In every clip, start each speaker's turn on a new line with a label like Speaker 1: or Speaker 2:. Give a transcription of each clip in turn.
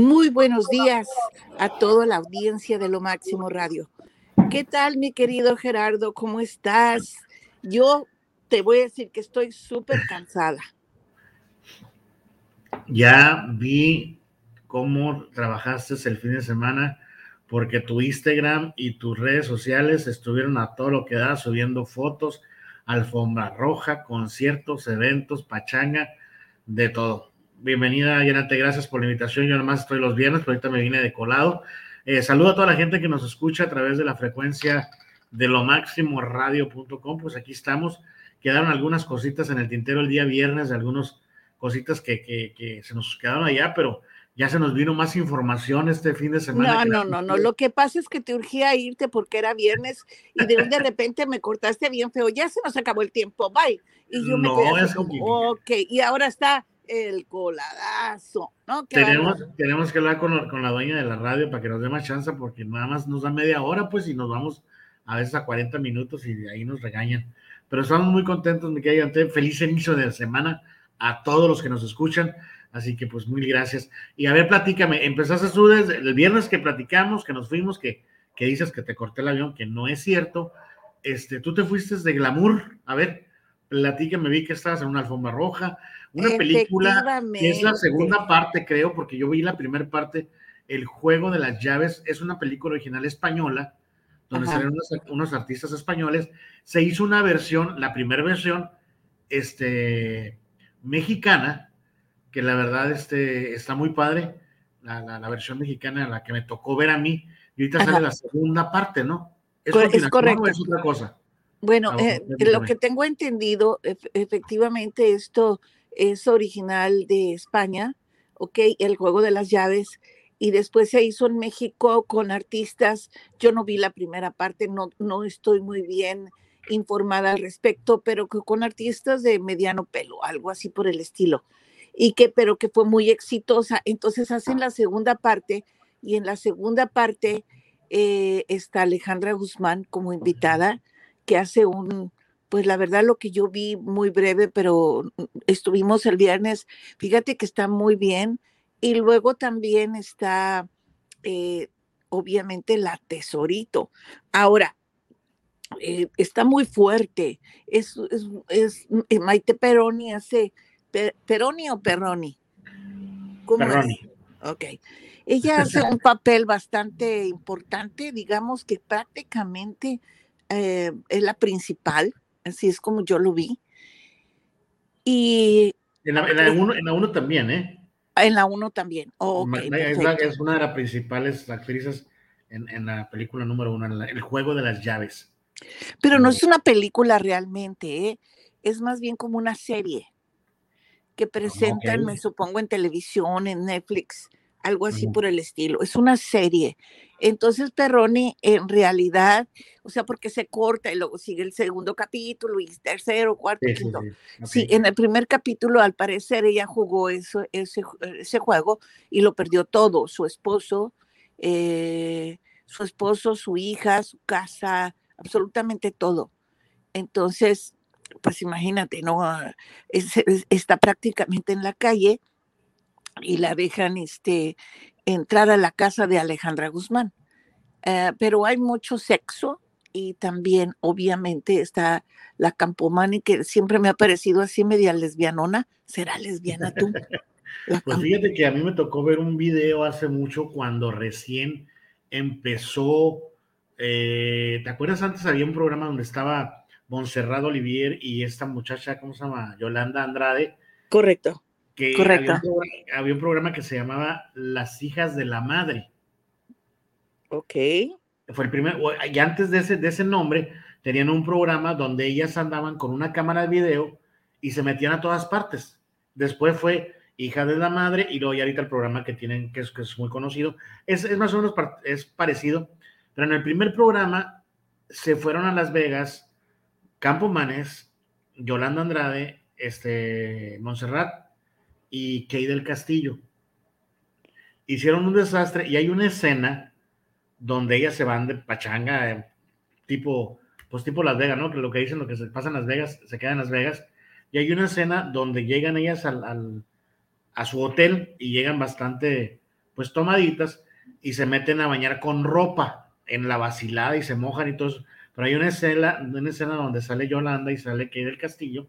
Speaker 1: Muy buenos días a toda la audiencia de Lo Máximo Radio. ¿Qué tal, mi querido Gerardo? ¿Cómo estás? Yo te voy a decir que estoy súper cansada.
Speaker 2: Ya vi cómo trabajaste el fin de semana, porque tu Instagram y tus redes sociales estuvieron a todo lo que da, subiendo fotos, alfombra roja, conciertos, eventos, pachanga, de todo. Bienvenida, Yanate, gracias por la invitación. Yo nomás estoy los viernes, pero ahorita me vine de colado. Eh, saludo a toda la gente que nos escucha a través de la frecuencia de lo máximo radio.com. Pues aquí estamos. Quedaron algunas cositas en el tintero el día viernes, algunas cositas que, que, se nos quedaron allá, pero ya se nos vino más información este fin de semana.
Speaker 1: No, no, no, no. Lo que pasa es que te urgía irte porque era viernes y de, de repente me cortaste bien feo. Ya se nos acabó el tiempo. Bye. Y yo me quedé como, ok. Y ahora está el coladazo. ¿no?
Speaker 2: Tenemos, tenemos que hablar con, con, la dueña de la radio para que nos dé más chance, porque nada más nos da media hora, pues, y nos vamos a veces a 40 minutos y de ahí nos regañan. Pero estamos muy contentos, mi querida Feliz inicio de la semana a todos los que nos escuchan. Así que, pues, muy gracias. Y a ver, platícame, empezaste tú desde el viernes que platicamos, que nos fuimos, que, que dices que te corté el avión, que no es cierto. Este, tú te fuiste de glamour. A ver, platícame, vi que estabas en una alfombra roja, una película que es la segunda parte, creo, porque yo vi la primera parte, El juego de las llaves, es una película original española, donde salen unos, artistas españoles. Se hizo una versión, la primera versión, este, mexicana, que la verdad este, está muy padre, la, versión mexicana, la que me tocó ver a mí, y ahorita sale la segunda parte, ¿no?
Speaker 1: ¿Es, es correcto. es otra cosa? Bueno, eh, lo que tengo entendido, efectivamente, esto es original de España, ¿ok? El juego de las llaves. Y después se hizo en México con artistas. Yo no vi la primera parte, no, no estoy muy bien informada al respecto, pero que con artistas de mediano pelo, algo así por el estilo. Y que, pero que fue muy exitosa. Entonces hacen la segunda parte y en la segunda parte eh, está Alejandra Guzmán como invitada, que hace un, pues la verdad lo que yo vi muy breve, pero mm, estuvimos el viernes, fíjate que está muy bien. Y luego también está, eh, obviamente, la tesorito. Ahora, eh, está muy fuerte. Es, es, eh, Maite Peroni hace, Peroni o Perroni?
Speaker 2: ¿Cómo Perroni.
Speaker 1: Ok. Ella hace un papel bastante importante, digamos que prácticamente es la principal así es como yo lo vi. Y
Speaker 2: en la 1 en la, también, ¿eh?
Speaker 1: En la 1 también.
Speaker 2: es, una de las principales actrices en, la película número uno, El juego de las llaves.
Speaker 1: Pero no es una película realmente, ¿eh? es más bien como una serie que presentan, me supongo, en televisión, en Netflix, algo así por el estilo. Es una serie entonces Perroni en realidad, o sea, porque se corta y luego sigue el segundo capítulo y tercero, cuarto, quinto. Sí, en el primer capítulo al parecer ella jugó eso, ese, ese juego y lo perdió todo, su esposo, eh, su esposo, su hija, su casa, absolutamente todo. Entonces, pues imagínate, ¿no? está prácticamente en la calle y la dejan este, entrar a la casa de Alejandra Guzmán. Eh, pero hay mucho sexo y también obviamente está la Campomani que siempre me ha parecido así media lesbianona. ¿Será lesbiana tú?
Speaker 2: pues fíjate que a mí me tocó ver un video hace mucho cuando recién empezó. Eh, ¿Te acuerdas antes había un programa donde estaba Monserrado Olivier y esta muchacha, ¿cómo se llama? Yolanda Andrade.
Speaker 1: Correcto.
Speaker 2: Correcto. Había un, programa, que se llamaba Las hijas de la madre.
Speaker 1: Ok.
Speaker 2: Fue el primer, y antes de ese, de ese nombre, tenían un programa donde ellas andaban con una cámara de video y se metían a todas partes. Después fue Hija de la Madre y luego ya ahorita el programa que tienen, que es, que es muy conocido, es, es, más o menos es parecido, pero en el primer programa se fueron a Las Vegas, Campo Manes, Yolanda Andrade, este, Montserrat y Kay del Castillo. Hicieron un desastre y hay una escena donde ellas se van de pachanga, eh, tipo, pues tipo Las Vegas, ¿no? Que lo que dicen, lo que se pasa en Las Vegas, se queda en Las Vegas. Y hay una escena donde llegan ellas al, a su hotel y llegan bastante, pues tomaditas y se meten a bañar con ropa en la vacilada y se mojan y todo eso. Pero hay una escena, una escena donde sale Yolanda y sale Kay del Castillo,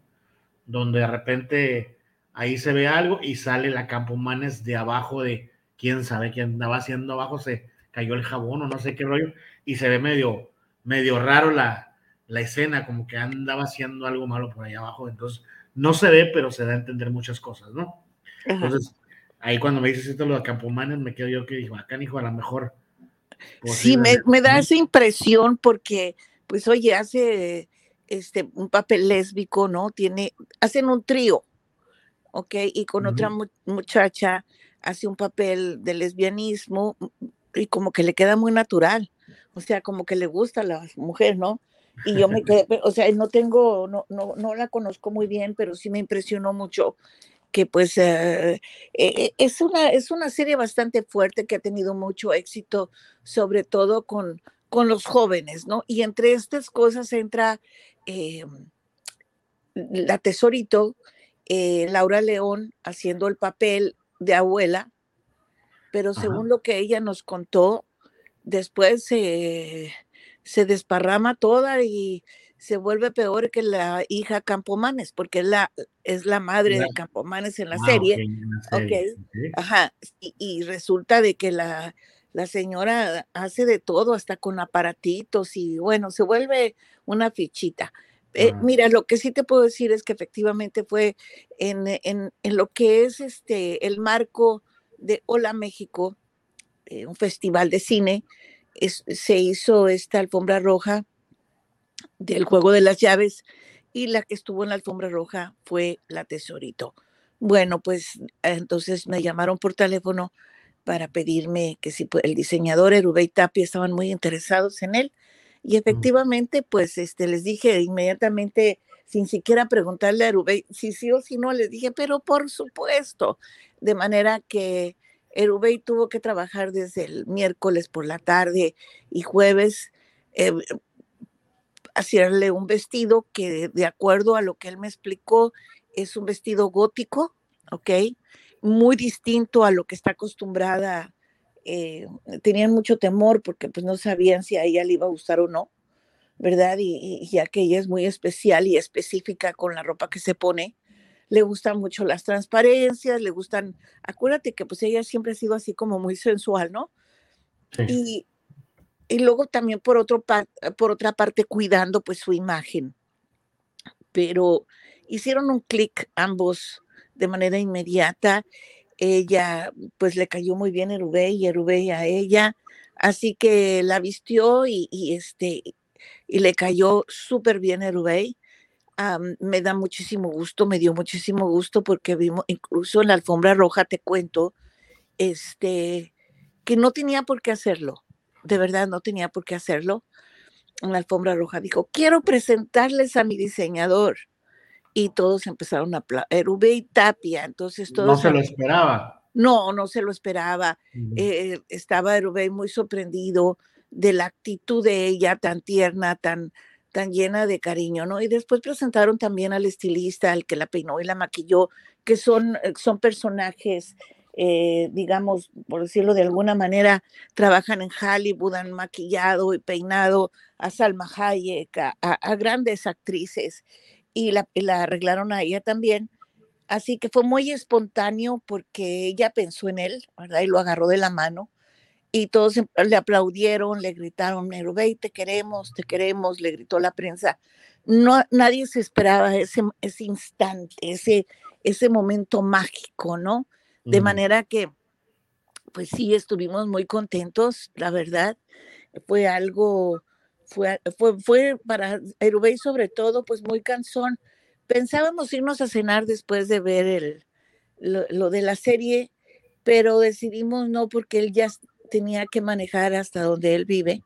Speaker 2: donde de repente ahí se ve algo y sale la Campomanes de abajo de quién sabe quién andaba haciendo abajo, se cayó el jabón o no sé qué rollo, y se ve medio, medio raro la, la escena, como que andaba haciendo algo malo por ahí abajo. Entonces, no se ve, pero se da a entender muchas cosas, ¿no? Entonces, ahí cuando me dices esto lo de Campomanes, me quedo yo que digo, acá, hijo, a lo mejor.
Speaker 1: Sí, me, me, da esa impresión porque, pues, oye, hace este un papel lésbico, ¿no? Tiene, hacen un trío, ¿ok? Y con otra muchacha hace un papel de lesbianismo y como que le queda muy natural, o sea, como que le gusta a la mujer, ¿no? Y yo me quedé, o sea, no tengo, no, no, no la conozco muy bien, pero sí me impresionó mucho que pues eh, eh, es, una, es una serie bastante fuerte que ha tenido mucho éxito, sobre todo con, con los jóvenes, ¿no? Y entre estas cosas entra eh, la Tesorito, Laura León haciendo el papel de abuela, pero según lo que ella nos contó, después se desparrama toda y se vuelve peor que la hija Campomanes, porque es la, es la madre de Campomanes en la ah, serie. Okay, Ajá. Y, resulta de que la, la señora hace de todo, hasta con aparatitos, y bueno, se vuelve una fichita. Eh, mira, lo que sí te puedo decir es que efectivamente fue en, en, en lo que es este el marco de Hola México, eh, un festival de cine, se hizo esta alfombra roja del juego de las llaves y la que estuvo en la alfombra roja fue la tesorito. Bueno, pues entonces me llamaron por teléfono para pedirme que si el diseñador Erubey Tapia estaban muy interesados en él y efectivamente pues este les dije inmediatamente sin siquiera preguntarle a Erubey si sí o si no, les dije, pero por supuesto, de manera que Erubey tuvo que trabajar desde el miércoles por la tarde y jueves eh, hacerle un vestido que de acuerdo a lo que él me explicó es un vestido gótico, ¿ok? Muy distinto a lo que está acostumbrada. Eh, tenían mucho temor porque pues no sabían si a ella le iba a gustar o no, ¿verdad? Y, ya que ella es muy especial y específica con la ropa que se pone, le gustan mucho las transparencias, le gustan, acuérdate que pues ella siempre ha sido así como muy sensual, ¿no? Y, y luego también por, otro por otra parte cuidando pues su imagen. Pero hicieron un clic ambos de manera inmediata. Ella pues le cayó muy bien Erubey y Erubey a ella, así que la vistió y, este y le cayó súper bien Erubey. me da muchísimo gusto, me dio muchísimo gusto porque vimos incluso en la alfombra roja, te cuento, este, que no tenía por qué hacerlo de verdad no tenía por qué hacerlo, en la alfombra roja dijo, quiero presentarles a mi diseñador. Y todos empezaron a aplaudir, Ubey Tapia, entonces todos...
Speaker 2: No se lo esperaba.
Speaker 1: No, no se lo esperaba. Eh, estaba Erubey muy sorprendido de la actitud de ella tan tierna, tan, tan llena de cariño, ¿no? Y después presentaron también al estilista, al que la peinó y la maquilló, que son, eh, son personajes eh, digamos, por decirlo de alguna manera, trabajan en Hollywood, han maquillado y peinado a Salma Hayek, a, grandes actrices, y la, arreglaron a ella también. Así que fue muy espontáneo porque ella pensó en él, ¿verdad? Y lo agarró de la mano. Y todos em, le aplaudieron, le gritaron, Nerubey, te queremos, te queremos, le gritó la prensa. No, nadie se esperaba ese, ese instante, ese, ese momento mágico, ¿no? De manera que, pues sí, estuvimos muy contentos, la verdad. Fue algo, fue, fue, fue para Erubey sobre todo, pues muy cansón. Pensábamos irnos a cenar después de ver el, lo, de la serie, pero decidimos no porque él ya tenía que manejar hasta donde él vive.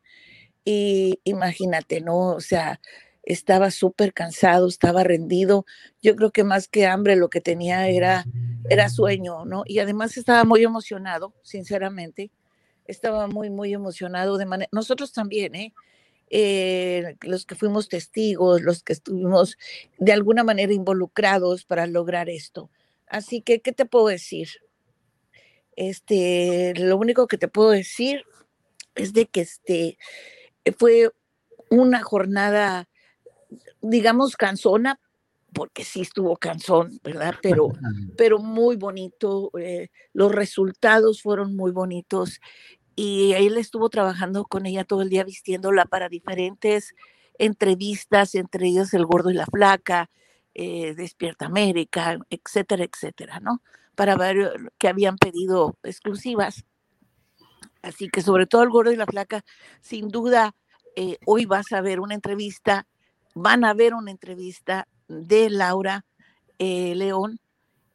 Speaker 1: Y imagínate, ¿no? O sea, estaba súper cansado, estaba rendido. Yo creo que más que hambre lo que tenía era, era sueño, ¿no? Y además estaba muy emocionado, sinceramente. Estaba muy, muy emocionado de manera... Nosotros también, ¿eh? ¿Eh? los que fuimos testigos, los que estuvimos de alguna manera involucrados para lograr esto. Así que, ¿qué te puedo decir? Este, lo único que te puedo decir es de que este fue una jornada, digamos, cansona, porque sí estuvo cansón, ¿verdad? Pero, pero muy bonito. Eh, los resultados fueron muy bonitos y él estuvo trabajando con ella todo el día vistiéndola para diferentes entrevistas, entre ellas El Gordo y la Flaca, eh, Despierta América, etcétera, etcétera, ¿no? Para ver que habían pedido exclusivas. Así que sobre todo El Gordo y la Flaca, sin duda, eh, hoy vas a ver una entrevista, van a ver una entrevista de Laura eh, León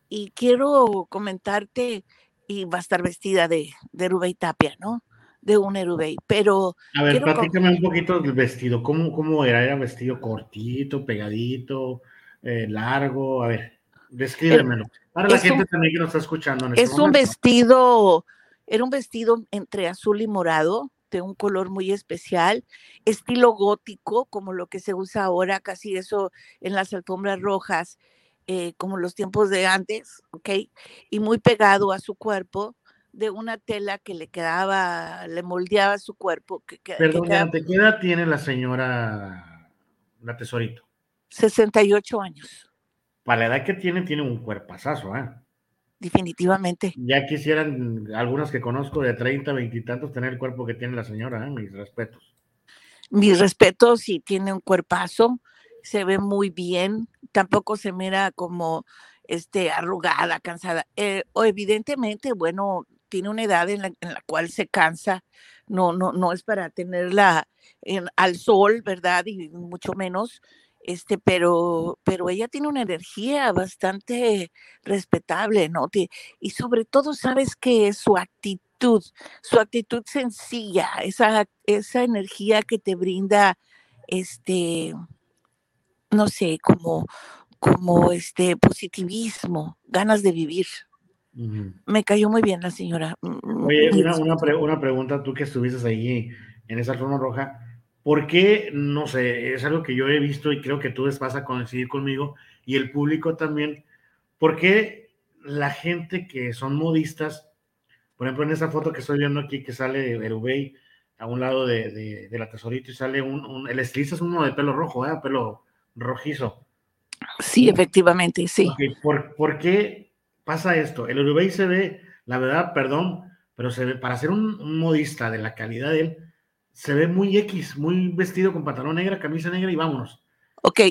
Speaker 1: y quiero comentarte, y va a estar vestida de, de y Tapia, ¿no? De un Erubey, pero...
Speaker 2: A ver, platícame un poquito del vestido, ¿cómo, cómo era? ¿Era vestido cortito, pegadito, eh, largo? A ver, descríbemelo. Para la gente también que nos está escuchando.
Speaker 1: En este es un vestido, era un vestido entre azul y morado, de un color muy especial, estilo gótico, como lo que se usa ahora, casi eso en las alfombras rojas, eh, como los tiempos de antes, ¿ok? Y muy pegado a su cuerpo, de una tela que le quedaba, le moldeaba su cuerpo. Que,
Speaker 2: Perdón, ¿qué edad tiene la señora, la tesorito?
Speaker 1: 68 años.
Speaker 2: Para la edad que tiene, tiene un cuerpazazo, ¿eh?
Speaker 1: definitivamente.
Speaker 2: Ya quisieran algunas que conozco de 30, 20 y tantos tener el cuerpo que tiene la señora, ¿eh? mis respetos.
Speaker 1: Mis respetos, sí, tiene un cuerpazo, se ve muy bien, tampoco se mira como este, arrugada, cansada. Eh, o evidentemente, bueno, tiene una edad en la, cual se cansa, no, no, no es para tenerla al sol, ¿verdad? Y mucho menos este, pero, pero ella tiene una energía bastante respetable, ¿no? Y sobre todo, sabes que es su actitud, su actitud sencilla, esa, esa energía que te brinda, este, no sé, como, como este positivismo, ganas de vivir. Me cayó muy bien la señora. Mm,
Speaker 2: mm, Oye, una, una, una, pregunta, tú que estuviste ahí en esa zona roja, ¿Por qué? No sé, es algo que yo he visto y creo que tú vas a coincidir conmigo y el público también. ¿Por qué la gente que son modistas, por ejemplo, en esa foto que estoy viendo aquí que sale Erubey a un lado de, la tesorito y sale un, el estilista es uno de pelo rojo, ¿eh? pelo rojizo.
Speaker 1: Sí, efectivamente, sí.
Speaker 2: ¿Por, qué pasa esto? El Erubey se ve, la verdad, perdón, pero se ve, para ser un modista de la calidad de él, se ve muy X, muy vestido con pantalón negra, camisa negra y vámonos.
Speaker 1: Ok,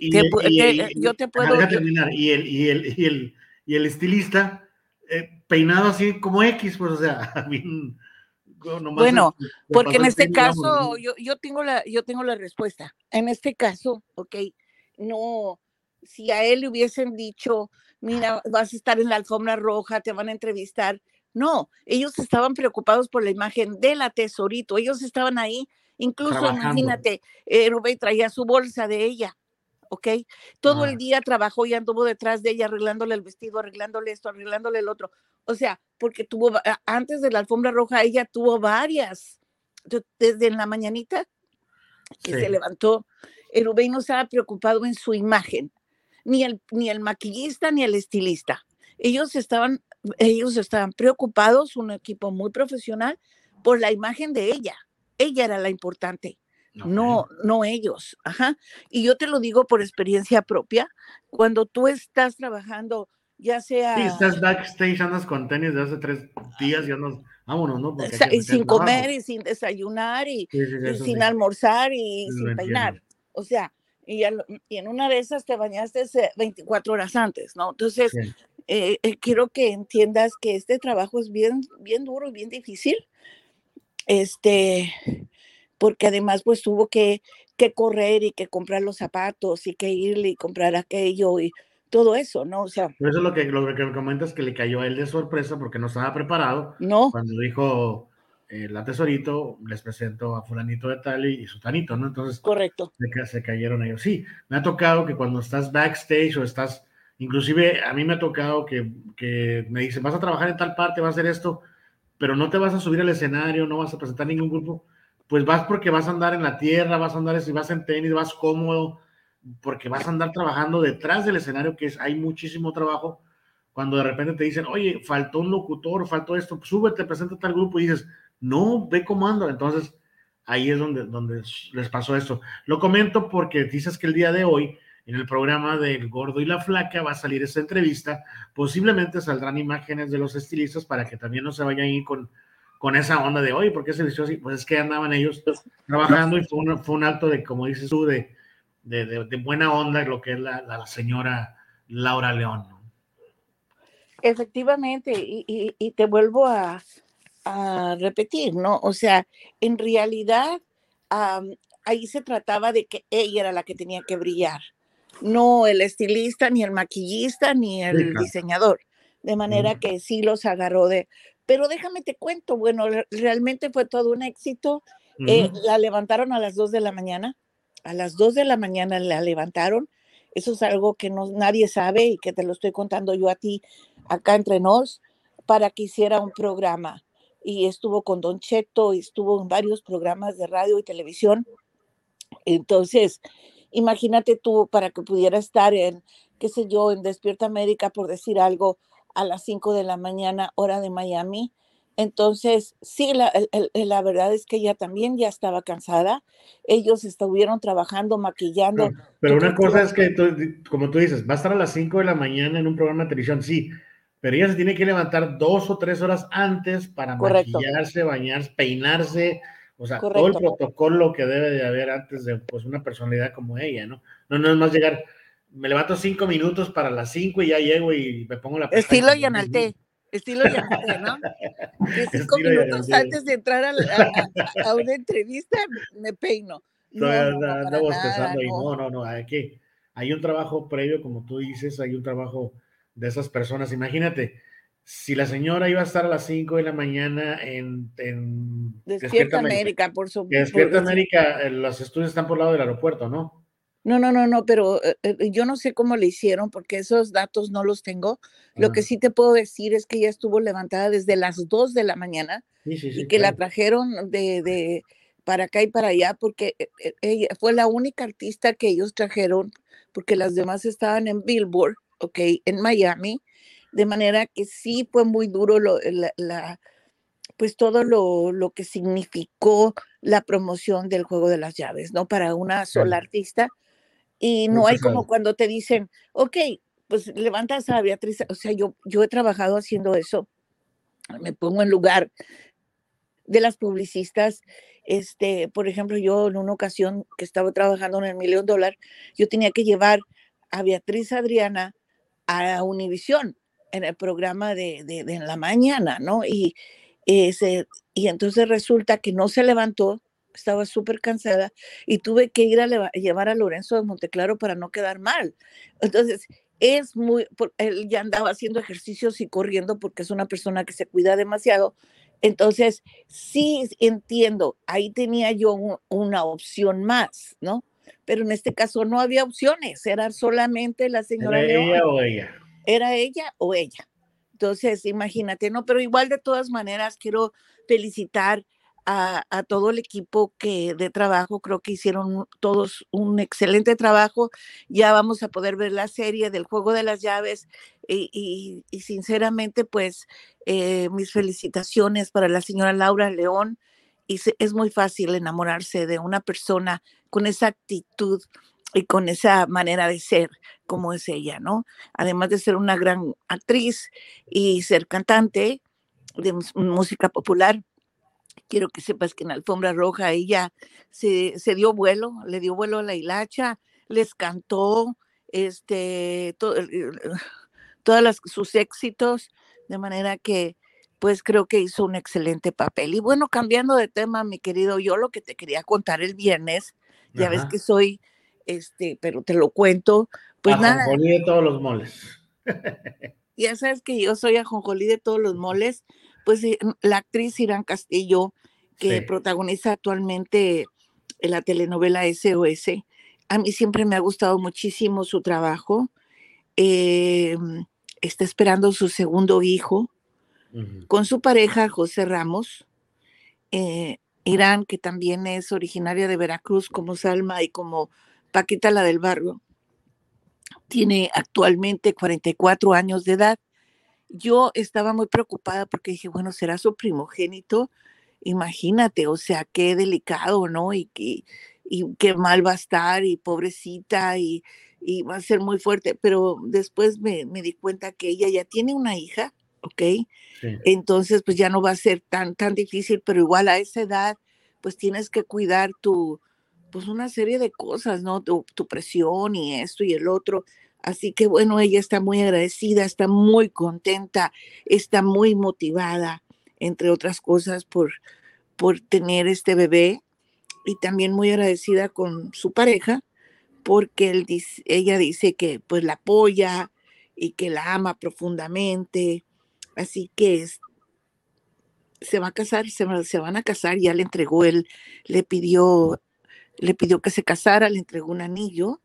Speaker 1: yo te puedo...
Speaker 2: Terminar. Y el, y el, y el, y el estilista eh, peinado así como X, pues o sea,
Speaker 1: bueno, porque en este caso yo, yo, tengo la, yo tengo la respuesta. En este caso, ok, no, si a él le hubiesen dicho, mira, vas a estar en la alfombra roja, te van a entrevistar, no, ellos estaban preocupados por la imagen de la tesorito, ellos estaban ahí, incluso imagínate, eh, Rubén traía su bolsa de ella, ¿ok? Todo el día trabajó y anduvo detrás de ella arreglándole el vestido, arreglándole esto, arreglándole el otro. O sea, porque tuvo, antes de la alfombra roja, ella tuvo varias, desde en la mañanita que se levantó, el Rubén no estaba preocupado en su imagen, ni el, ni el maquillista ni el estilista. Ellos estaban ellos estaban preocupados, un equipo muy profesional, por la imagen de ella. Ella era la importante, no, no ellos. Ajá. Y yo te lo digo por experiencia propia, cuando tú estás trabajando, ya sea...
Speaker 2: Sí, estás backstage, andas con tenis de hace tres días y andas, vámonos, ¿no?
Speaker 1: y sin comer y sin desayunar y, sin almorzar y sin peinar. O sea, y, en una de esas te bañaste 24 horas antes, ¿no? Entonces, eh, eh, quiero que entiendas que este trabajo es bien, bien duro y bien difícil, este, porque además pues tuvo que, que correr y que comprar los zapatos y que irle y comprar aquello y todo eso, ¿no? O sea.
Speaker 2: eso es lo que, lo que me comentas que le cayó a él de sorpresa porque no estaba preparado.
Speaker 1: No.
Speaker 2: Cuando dijo la tesorito, les presento a fulanito de tal y, su tanito, ¿no? Entonces.
Speaker 1: Correcto.
Speaker 2: Se, se cayeron ellos. Sí, me ha tocado que cuando estás backstage o estás Inclusive a mí me ha tocado que, me dicen, vas a trabajar en tal parte, vas a hacer esto, pero no te vas a subir al escenario, no vas a presentar ningún grupo, pues vas porque vas a andar en la tierra, vas a andar, si vas en tenis, vas cómodo, porque vas a andar trabajando detrás del escenario, que es, hay muchísimo trabajo, cuando de repente te dicen, oye, faltó un locutor, faltó esto, súbete, preséntate al grupo y dices, no, ve cómo ando. Entonces, ahí es donde, donde les pasó esto. Lo comento porque dices que el día de hoy, en el programa del Gordo y la Flaca, va a salir esta entrevista. Posiblemente saldrán imágenes de los estilistas para que también no se vayan ahí con, con esa onda de, oye, ¿por qué se vistió así? Pues es que andaban ellos trabajando y fue un, fue un acto de, como dices tú, de, de, de, buena onda lo que es la, la señora Laura León.
Speaker 1: Efectivamente, y, y, te vuelvo a, a, repetir, ¿no? O sea, en realidad ahí se trataba de que ella era la que tenía que brillar, no el estilista, ni el maquillista, ni el diseñador. De manera que sí los agarró de... Pero déjame te cuento, bueno, realmente fue todo un éxito. Eh, la levantaron a las dos de la mañana. A las dos de la mañana la levantaron eso es algo que no, nadie sabe y que te lo estoy contando yo a ti acá entre nos para que hiciera un programa. Y estuvo con Don Cheto, y estuvo en varios programas de radio y televisión. Entonces, imagínate tú para que pudiera estar en, qué sé yo, en Despierta América, por decir algo, a las 5 de la mañana, hora de Miami, entonces, sí, la, la, verdad es que ella también ya estaba cansada. Ellos estuvieron trabajando, maquillando.
Speaker 2: pero una cosa es que, como tú dices, va a estar a las 5 de la mañana en un programa de televisión, sí, pero ella se tiene que levantar dos o tres horas antes para maquillarse, bañarse, peinarse, o sea, todo el protocolo que debe de haber antes de pues, una personalidad como ella, ¿no? No, no es más llegar, me levanto cinco minutos para las cinco y ya llego y me pongo la...
Speaker 1: Estilo Yanalté estilo llamate, ¿no? Que cinco minutos antes de entrar a, una entrevista me peino.
Speaker 2: No, no, no, no, no, no, aquí hay un trabajo previo, como tú dices, hay un trabajo de esas personas. Imagínate, si la señora iba a estar a las 5 de la mañana en,
Speaker 1: Despierta, América, por supuesto.
Speaker 2: Despierta América, eh, los estudios están por el lado del aeropuerto, ¿no?
Speaker 1: No, no, no, no, pero eh, eh, yo no sé cómo le hicieron porque esos datos no los tengo. Lo que sí te puedo decir es que ella estuvo levantada desde las 2 de la mañana y que la trajeron de, de, para acá y para allá porque ella fue la única artista que ellos trajeron porque las demás estaban en Billboard, ok, en Miami, de manera que sí fue muy duro lo, la, pues todo lo, lo, que significó la promoción del juego de las llaves, ¿no? Para una sola artista y no hay como cuando te dicen, ok, pues levantas a Beatriz. O sea, yo, yo he trabajado haciendo eso. Me pongo en lugar de las publicistas. Este, por ejemplo, yo en una ocasión que estaba trabajando en el Millón Dólar, yo tenía que llevar a Beatriz Adriana a Univisión en el programa de, de, de la mañana, ¿no? Y, ese, y entonces resulta que no se levantó estaba súper cansada y tuve que ir a llevar a Lorenzo de Monteclaro para no quedar mal. Entonces, es muy, él ya andaba haciendo ejercicios y corriendo porque es una persona que se cuida demasiado. Entonces, sí entiendo, ahí tenía yo una opción más, ¿no? Pero en este caso no había opciones, era solamente la señora.
Speaker 2: ¿Era ella o ella?
Speaker 1: Era ella o ella. Entonces, imagínate, ¿no? Pero igual de todas maneras quiero felicitar a, todo el equipo que de trabajo, creo que hicieron todos un excelente trabajo. Ya vamos a poder ver la serie del juego de las llaves y, sinceramente, pues eh, mis felicitaciones para la señora Laura León. Y es muy fácil enamorarse de una persona con esa actitud y con esa manera de ser como es ella, ¿no? Además de ser una gran actriz y ser cantante de música popular, quiero que sepas que en Alfombra Roja ella se, dio vuelo, le dio vuelo a la hilacha, les cantó este, todos sus éxitos, de manera que pues creo que hizo un excelente papel. Y bueno, cambiando de tema, mi querido, yo lo que te quería contar el viernes, ya ves que soy, este, pero te lo cuento, pues nada.
Speaker 2: Ajonjolí de todos los moles.
Speaker 1: ya sabes que yo soy ajonjolí de todos los moles pues eh, la actriz Irán Castillo, que protagoniza actualmente la telenovela SOS, a mí siempre me ha gustado muchísimo su trabajo. Eh, está esperando su segundo hijo con su pareja José Ramos. Eh, Irán, que también es originaria de Veracruz como Salma y como Paquita la del Barrio, tiene actualmente 44 años de edad yo estaba muy preocupada porque dije, bueno, será su primogénito. Imagínate, o sea, qué delicado, ¿no? Y, y, y qué mal va a estar y pobrecita y, y va a ser muy fuerte. Pero después me, me, di cuenta que ella ya tiene una hija, ¿ok? Entonces, pues ya no va a ser tan, tan difícil, pero igual a esa edad, pues tienes que cuidar tu, pues una serie de cosas, ¿no? Tu, tu presión y esto y el otro. Así que bueno, ella está muy agradecida, está muy contenta, está muy motivada, entre otras cosas, por, por tener este bebé y también muy agradecida con su pareja porque él dice, ella dice que pues la apoya y que la ama profundamente. Así que es, se va a casar, se, se, van a casar, ya le entregó él, le pidió, le pidió que se casara, le entregó un anillo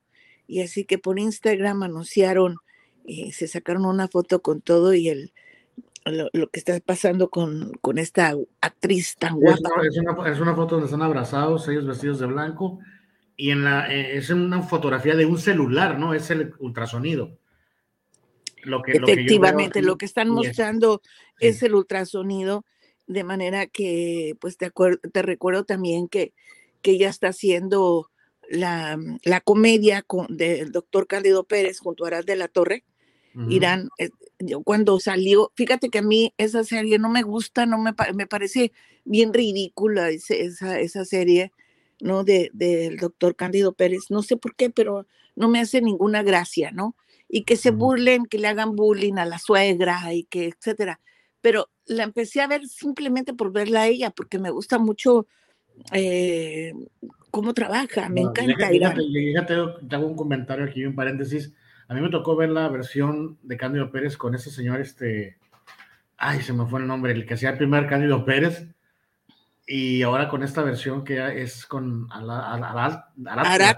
Speaker 1: y así que por Instagram anunciaron, eh, se sacaron una foto con todo y el, lo, que está pasando con, con, esta actriz tan guapa.
Speaker 2: Es una, es una, foto donde están abrazados, ellos vestidos de blanco, y en la, eh, es una fotografía de un celular, ¿no? Es el ultrasonido.
Speaker 1: Lo que, Efectivamente, lo que, están mostrando es, el ultrasonido, de manera que, pues te, te recuerdo también que, que ella está haciendo la, la comedia con, del doctor Cándido Pérez junto a Arad de la Torre. Irán, eh, cuando salió, fíjate que a mí esa serie no me gusta, no me, me parece bien ridícula esa, esa serie, ¿no? De, del doctor Cándido Pérez, no sé por qué, pero no me hace ninguna gracia, ¿no? Y que se burlen, que le hagan bullying a la suegra y que, etcétera. Pero la empecé a ver simplemente por verla a ella, porque me gusta mucho eh, cómo trabaja, me encanta.
Speaker 2: Fíjate, te hago un comentario aquí, un paréntesis. A mí me tocó ver la versión de Cándido Pérez con ese señor, este, ay, se me fue el nombre, el que hacía el primer Cándido Pérez, y ahora con esta versión que es con Arad,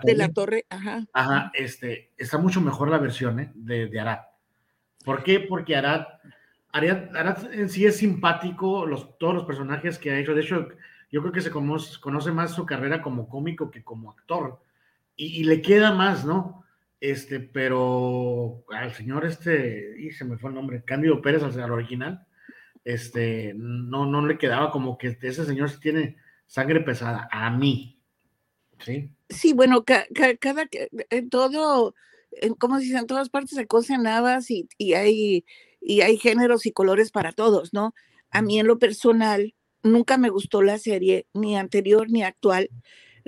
Speaker 1: de la Torre, ajá.
Speaker 2: Ajá, este, está mucho mejor la versión ¿eh? de, de Arad. ¿Por qué? Porque Arad, Arad, en sí es simpático, los, todos los personajes que ha hecho, de hecho, yo creo que se conoce, más su carrera como cómico que como actor. Y, le queda más, ¿no? Este, pero al señor este, y se me fue el nombre, Cándido Pérez, al, original, este, no, no le quedaba como que ese señor tiene sangre pesada, a mí. Sí.
Speaker 1: Sí, bueno, cada, en todo, en, como dicen, en todas partes se cosen habas y, y, hay, y hay géneros y colores para todos, ¿no? A mí en lo personal, nunca me gustó la serie, ni anterior ni actual,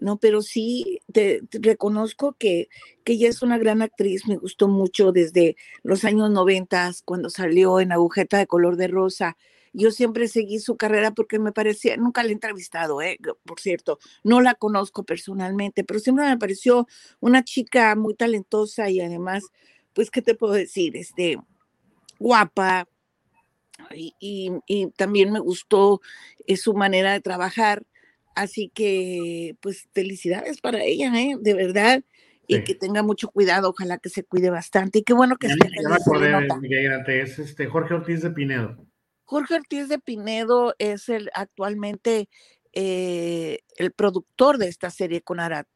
Speaker 1: ¿no? Pero sí te, reconozco que, que, ella es una gran actriz, me gustó mucho desde los años noventas, cuando salió en Agujeta de color de rosa. Yo siempre seguí su carrera porque me parecía, nunca la he entrevistado, ¿eh? por cierto, no la conozco personalmente, pero siempre me pareció una chica muy talentosa y además, pues, ¿qué te puedo decir? Este, guapa, y, también me gustó eh, su manera de trabajar. Así que, pues, felicidades para ella, ¿eh? de verdad. Y que tenga mucho cuidado, ojalá que se cuide bastante. Y qué bueno que esté
Speaker 2: es este Jorge Ortiz de Pinedo.
Speaker 1: Jorge Ortiz de Pinedo es el actualmente eh, el productor de esta serie con Arat.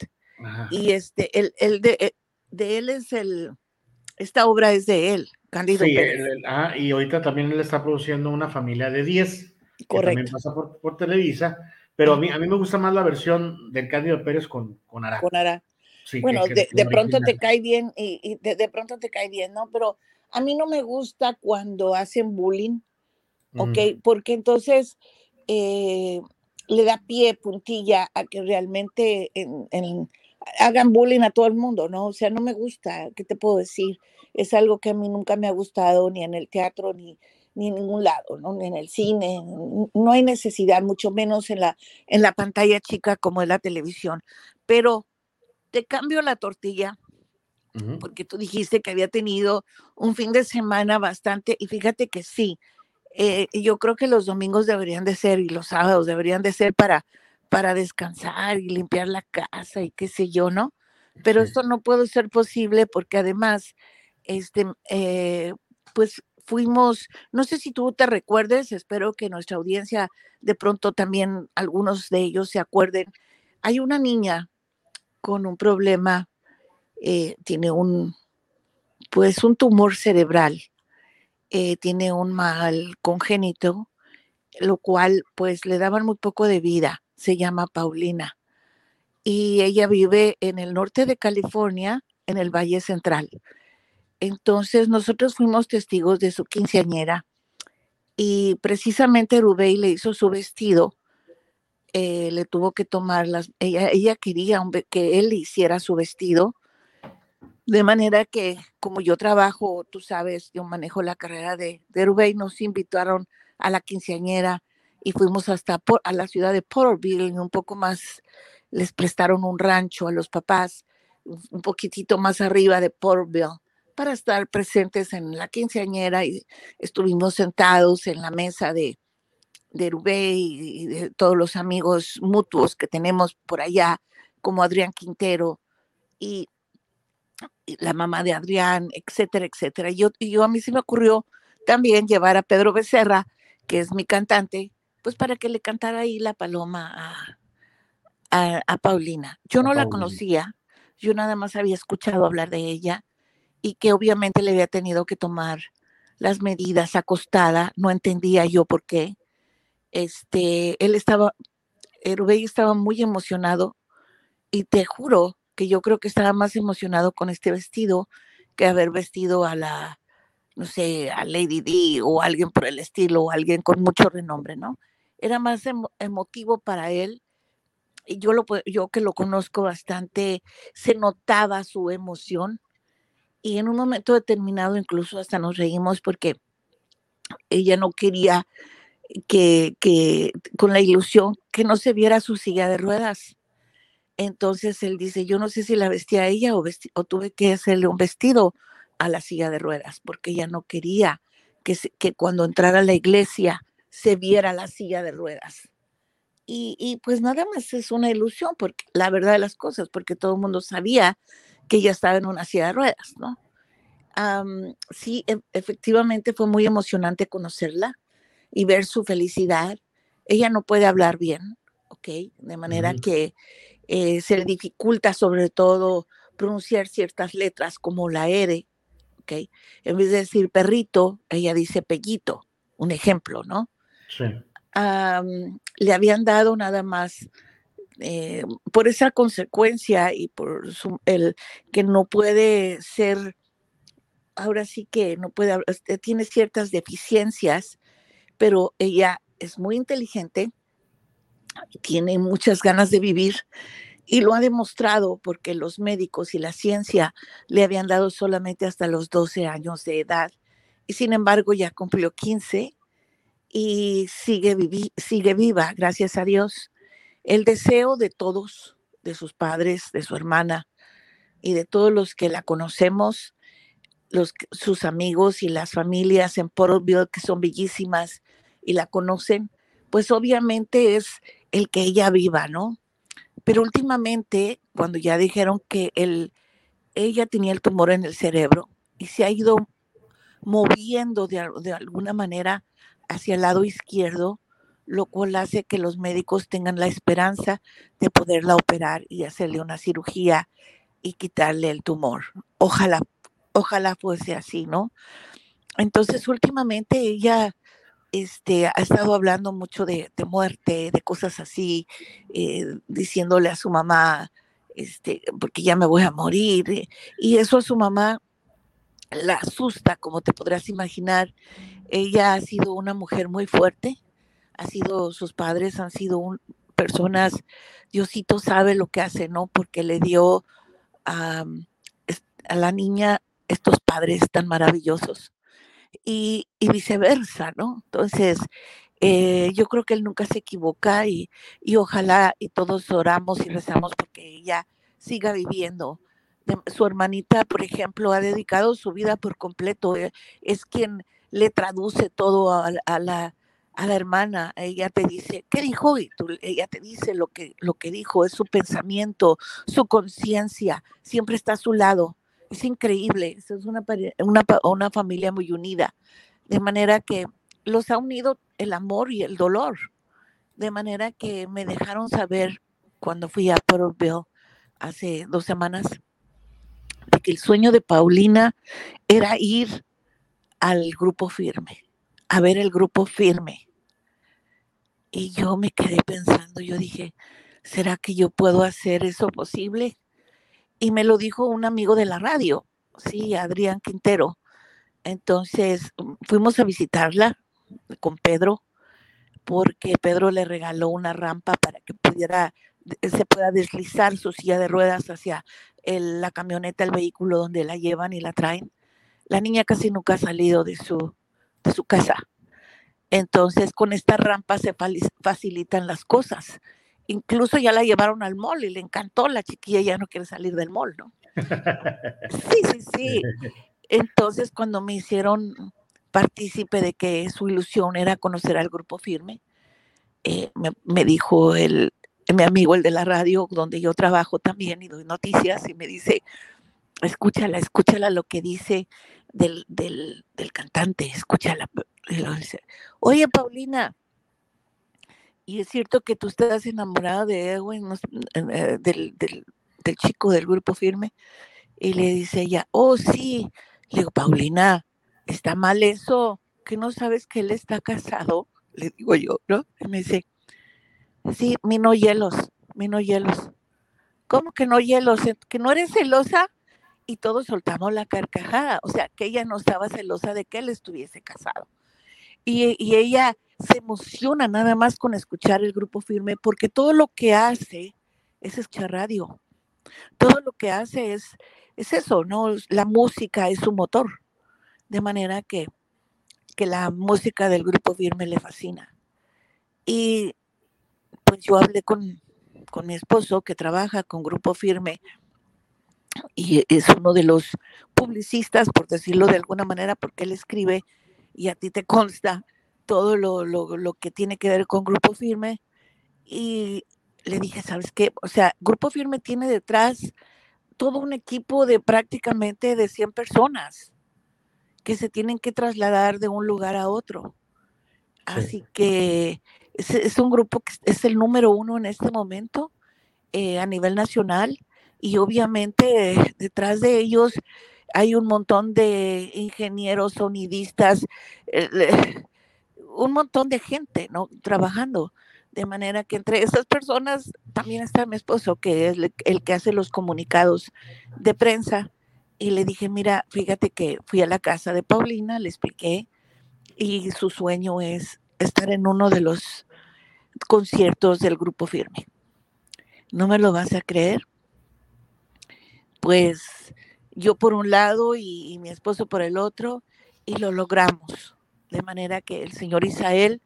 Speaker 1: Y este, el, el de, eh, de él es el, esta obra es de él. Cándido sí,
Speaker 2: ah, y ahorita también él está produciendo una familia de 10. Correcto. Que también pasa por, Televisa. Pero a mí, a mí me gusta más la versión de Cándido Pérez con, con Ara.
Speaker 1: Con Ara. bueno, de, de pronto te cae bien y, de, de, pronto te cae bien, ¿no? Pero a mí no me gusta cuando hacen bullying, ¿ok? Porque entonces eh, le da pie, puntilla a que realmente en, en, hagan bullying a todo el mundo, ¿no? O sea, no me gusta, ¿qué te puedo decir? es algo que a mí nunca me ha gustado, ni en el teatro, ni, ni en ningún lado, ¿no? ni en el cine. No hay necesidad, mucho menos en la, en la pantalla chica como es la televisión. Pero te cambio la tortilla, porque tú dijiste que había tenido un fin de semana bastante, y fíjate que sí, eh, yo creo que los domingos deberían de ser y los sábados deberían de ser para, para descansar y limpiar la casa y qué sé yo, ¿no? Pero esto no puede ser posible porque además este, eh, pues fuimos, no sé si tú te recuerdes, espero que nuestra audiencia de pronto también algunos de ellos se acuerden. Hay una niña con un problema, eh, tiene un, pues un tumor cerebral eh, tiene un mal congénito, lo cual pues le daban muy poco de vida. Se llama Paulina. Y ella vive en el norte de California, en el Valle Central. Entonces nosotros fuimos testigos de su quinceañera y precisamente Rubey le hizo su vestido. Eh, le tuvo que tomar las, ella, ella quería que él hiciera su vestido de manera que, como yo trabajo, tú sabes, yo manejo la carrera de, de Rubén, nos invitaron a la quinceañera y fuimos hasta por, a la ciudad de Porterville, y un poco más, les prestaron un rancho a los papás, un poquitito más arriba de Porterville, para estar presentes en la quinceañera y estuvimos sentados en la mesa de, de Rubén y de todos los amigos mutuos que tenemos por allá, como Adrián Quintero, y la mamá de Adrián, etcétera, etcétera. Yo, y yo a mí se me ocurrió también llevar a Pedro Becerra, que es mi cantante, pues para que le cantara ahí la paloma a, a, Paulina. Yo no la conocía, yo nada más había escuchado hablar de ella y que obviamente le había tenido que tomar las medidas acostada, no entendía yo por qué. Este, él estaba, Rubén estaba muy emocionado y te juro que yo creo que estaba más emocionado con este vestido que haber vestido a la, no sé, a Lady D o alguien por el estilo, o alguien con mucho renombre, ¿no? Era más emotivo para él. Y yo, lo, yo que lo conozco bastante, se notaba su emoción. Y en un momento determinado incluso hasta nos reímos porque ella no quería que, con la ilusión que no se viera su silla de ruedas entonces él dice, yo no sé si la vestía ella o, tuve que hacerle un vestido a la silla de ruedas, porque ella no quería que, que cuando entrara a la iglesia se viera la silla de ruedas. Y, y, pues nada más es una ilusión, porque la verdad de las cosas, porque todo el mundo sabía que ella estaba en una silla de ruedas, ¿no? sí, e, efectivamente fue muy emocionante conocerla y ver su felicidad. Ella no puede hablar bien, ¿ok? De manera que eh, se le dificulta sobre todo pronunciar ciertas letras como la R, ¿ok? En vez de decir perrito, ella dice pellito, un ejemplo, ¿no? Sí. le habían dado nada más eh, por esa consecuencia y por el que no puede ser, ahora sí que no puede, este, tiene ciertas deficiencias, pero ella es muy inteligente, tiene muchas ganas de vivir y lo ha demostrado porque los médicos y la ciencia le habían dado solamente hasta los 12 años de edad y sin embargo ya cumplió 15 y sigue, sigue viva, gracias a Dios. El deseo de todos, de sus padres, de su hermana y de todos los que la conocemos, sus amigos y las familias en Porterville que son bellísimas y la conocen, pues obviamente es el que ella viva, ¿no? Pero últimamente, cuando ya dijeron que ella tenía el tumor en el cerebro y se ha ido moviendo de, de alguna manera hacia el lado izquierdo, lo cual hace que los médicos tengan la esperanza de poderla operar y hacerle una cirugía y quitarle el tumor. Ojalá, ojalá fuese así, ¿no? Entonces, últimamente ella este, ha estado hablando mucho de, muerte, de cosas así, eh, diciéndole a su mamá, este, porque ya me voy a morir. Y eso a su mamá la asusta, como te podrás imaginar. Ella ha sido una mujer muy fuerte, ha sido, sus padres han sido personas, Diosito sabe lo que hace, ¿no? Porque le dio a la niña estos padres tan maravillosos y, viceversa, ¿no? Entonces, eh, yo creo que él nunca se equivoca y, y, ojalá y todos oramos y rezamos porque ella siga viviendo. Su hermanita, por ejemplo, ha dedicado su vida por completo. Eh, es quien le traduce todo a, la, a la hermana. Ella te dice, ¿qué dijo? Y ella te dice lo que, lo que dijo, es su pensamiento, su conciencia, siempre está a su lado es increíble, es una, una, una familia muy unida, de manera que los ha unido el amor y el dolor, de manera que me dejaron saber cuando fui a Porterville hace dos semanas de que el sueño de Paulina era ir al grupo firme, a ver el grupo firme. Y yo me quedé pensando, yo dije, ¿será que yo puedo hacer eso posible? Y me lo dijo un amigo de la radio, sí, Adrián Quintero. Entonces fuimos a visitarla con Pedro, porque Pedro le regaló una rampa para que pudiera, se pueda deslizar su silla de ruedas hacia la camioneta, el vehículo donde la llevan y la traen. La niña casi nunca ha salido de su, de su casa. Entonces, con esta rampa se facilitan las cosas. Incluso ya la llevaron al mall y le encantó. La chiquilla ya no quiere salir del mall, ¿no? Sí, sí, sí. Entonces, cuando me hicieron partícipe de que su ilusión era conocer al grupo firme, eh, me, dijo el, mi amigo, el de la radio, donde yo trabajo también y doy noticias, y me dice, escúchala, escúchala lo que dice del, del, cantante, escúchala. Oye, Paulina, y es cierto que tú estás enamorada de Edwin, eh, del, del, del, chico del grupo firme. Y le dice ella, oh, sí. Le digo, Paulina, está mal eso, que no sabes que él está casado. Le digo yo, ¿no? Y me dice, sí, mi no hielos, mi no hielos. ¿Cómo que no hielos? ¿Que no eres celosa? Y todos soltamos la carcajada. O sea, que ella no estaba celosa de que él estuviese casado. Y, y ella se emociona nada más con escuchar el grupo firme, porque todo lo que hace es escuchar radio. Todo lo que hace es, es eso, ¿no? La música es su motor. De manera que, que la música del grupo firme le fascina. Y pues yo hablé con, con mi esposo que trabaja con grupo firme y es uno de los publicistas, por decirlo de alguna manera, porque él escribe y a ti te consta todo lo, que tiene que ver con Grupo Firme. Y le dije, ¿sabes qué? O sea, Grupo Firme tiene detrás todo un equipo de prácticamente de 100 personas que se tienen que trasladar de un lugar a otro. Así que es, un grupo que es el número uno en este momento eh, a nivel nacional y obviamente detrás de ellos hay un montón de ingenieros, sonidistas, eh, un montón de gente, ¿no? Trabajando. De manera que entre esas personas también está mi esposo, que es el que hace los comunicados de prensa. Y le dije, mira, fíjate que fui a la casa de Paulina, le expliqué, y su sueño es estar en uno de los conciertos del grupo firme. ¿No me lo vas a creer? Pues yo por un lado y, mi esposo por el otro, y lo logramos. De manera que el señor Isael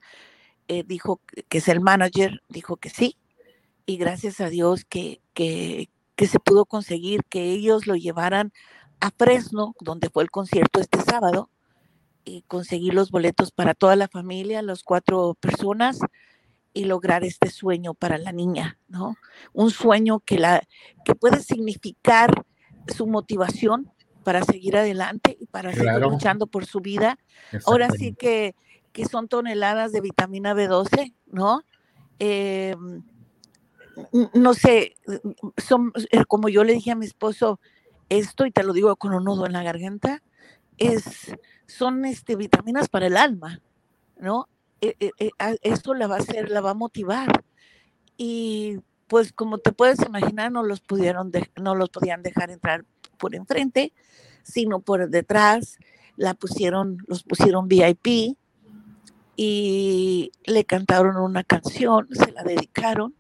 Speaker 1: eh, dijo que es el manager, dijo que sí, y gracias a Dios que, que, se pudo conseguir que ellos lo llevaran a Fresno, donde fue el concierto este sábado, y conseguir los boletos para toda la familia, las cuatro personas, y lograr este sueño para la niña, ¿no? Un sueño que, la, que puede significar su motivación para seguir adelante y para seguir luchando por su vida. Ahora sí que, que, son toneladas de vitamina B12, ¿no? Eh, no sé, son, eh, como yo le dije a mi esposo, esto, y te lo digo con un nudo en la garganta, es, son este, vitaminas para el alma, ¿no? Eh, esto la va a hacer, la va a motivar. Y pues como te puedes imaginar, no los pudieron, no los podían dejar entrar por enfrente, sino por detrás. La pusieron, los pusieron VIP y le cantaron una canción, se la dedicaron.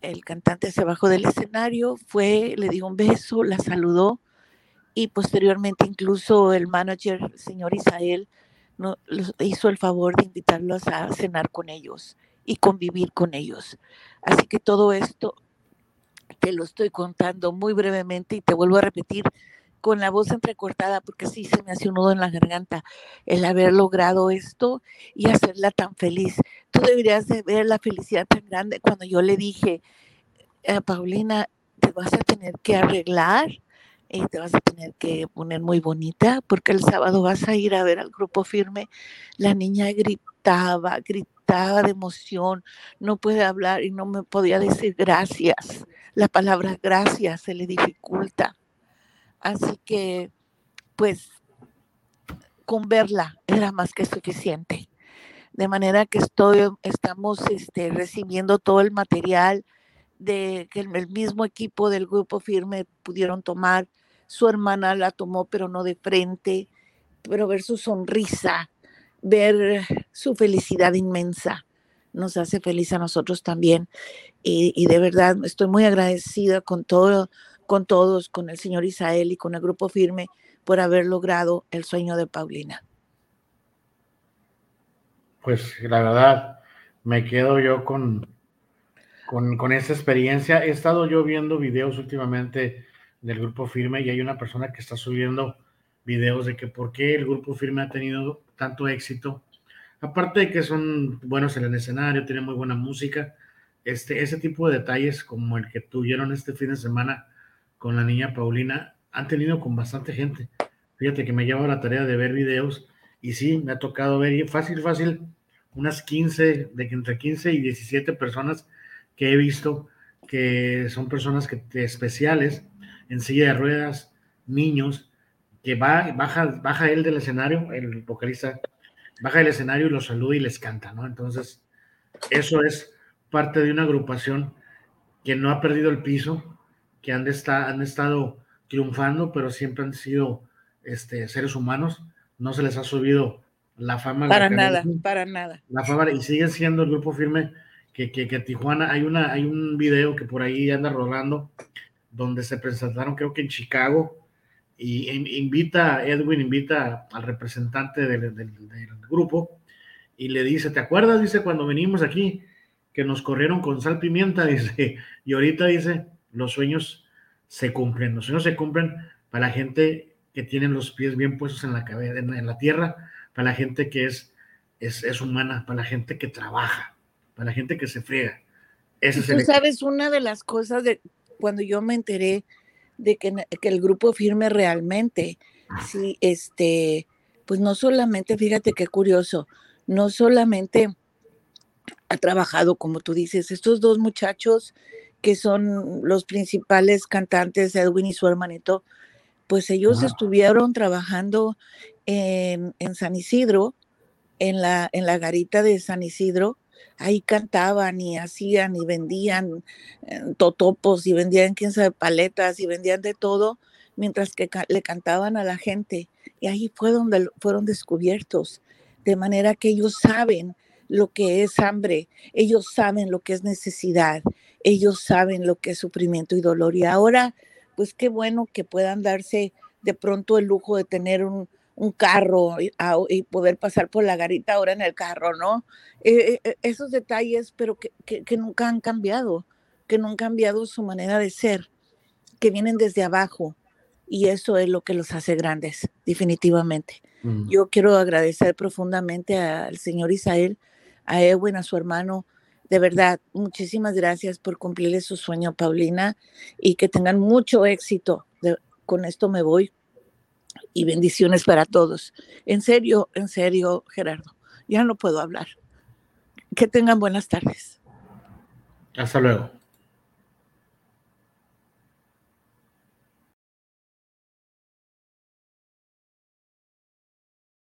Speaker 1: El cantante se bajó del escenario, fue, le dio un beso, la saludó y posteriormente incluso el manager, el señor Isael, no, hizo el favor de invitarlos a cenar con ellos y convivir con ellos. Así que todo esto te lo estoy contando muy brevemente y te vuelvo a repetir con la voz entrecortada porque sí se me hace un nudo en la garganta el haber logrado esto y hacerla tan feliz. Tú deberías de ver la felicidad tan grande cuando yo le dije, a Paulina, te vas a tener que arreglar y te vas a tener que poner muy bonita porque el sábado vas a ir a ver al grupo firme. La niña gritaba, gritaba de emoción, no puede hablar y no me podía decir gracias la palabra gracias se le dificulta. Así que, pues, con verla era más que suficiente. De manera que estoy, estamos este, recibiendo todo el material de que el mismo equipo del grupo firme pudieron tomar. Su hermana la tomó, pero no de frente, pero ver su sonrisa, ver su felicidad inmensa, nos hace feliz a nosotros también. Y, de verdad estoy muy agradecida con todo, con todos, con el señor Isael y con el grupo firme por haber logrado el sueño de Paulina.
Speaker 2: Pues la verdad, me quedo yo con, con, esta experiencia. He estado yo viendo videos últimamente del grupo firme y hay una persona que está subiendo videos de que por qué el grupo firme ha tenido tanto éxito. Aparte de que son buenos en el escenario, tienen muy buena música, este, ese tipo de detalles como el que tuvieron este fin de semana con la niña Paulina, han tenido con bastante gente. Fíjate que me lleva la tarea de ver videos y sí, me ha tocado ver fácil, fácil, unas 15, de entre 15 y 17 personas que he visto que son personas que, especiales en silla de ruedas, niños, que va, baja, baja él del escenario, el vocalista baja del escenario y los saluda y les canta, ¿no? Entonces, eso es parte de una agrupación que no ha perdido el piso, que han, han estado triunfando, pero siempre han sido este, seres humanos, no se les ha subido la fama.
Speaker 1: Para nada, para nada.
Speaker 2: La fama, y siguen siendo el grupo firme que, que, que, Tijuana, hay, una, hay un video que por ahí anda rodando, donde se presentaron creo que en Chicago, y invita, Edwin invita al representante del, grupo y le dice, ¿te acuerdas? Dice, cuando venimos aquí, que nos corrieron con sal pimienta, dice, y ahorita dice, los sueños se cumplen, los sueños se cumplen para la gente que tiene los pies bien puestos en la cabeza, en, la tierra, para la gente que es, es, humana, para la gente que trabaja, para la gente que se friega.
Speaker 1: Ese Tú sabes, una de las cosas de cuando yo me enteré de que, el grupo firme realmente, sí, este, pues no solamente, fíjate qué curioso, no solamente ha trabajado, como tú dices, estos dos muchachos que son los principales cantantes, Edwin y su hermanito, pues ellos estuvieron trabajando en, en, San Isidro, en la, en la garita de San Isidro, ahí cantaban y hacían y vendían eh, totopos y vendían quién sabe paletas y vendían de todo mientras que le cantaban a la gente. Y ahí fue donde fueron descubiertos de manera que ellos saben lo que es hambre, ellos saben lo que es necesidad, ellos saben lo que es sufrimiento y dolor. Y ahora pues qué bueno que puedan darse de pronto el lujo de tener un, un carro y, poder pasar por la garita ahora en el carro, ¿no? Eh, eh, esos detalles, pero que, nunca han cambiado, que no han cambiado su manera de ser, que vienen desde abajo. Y eso es lo que los hace grandes, definitivamente. Mm. Yo quiero agradecer profundamente al señor Isael, a Edwin, a su hermano. De verdad, muchísimas gracias por cumplirle su sueño, Paulina, y que tengan mucho éxito. con esto me voy y bendiciones para todos. En serio, en serio, Gerardo, ya no puedo hablar. Que tengan buenas tardes.
Speaker 2: Hasta luego.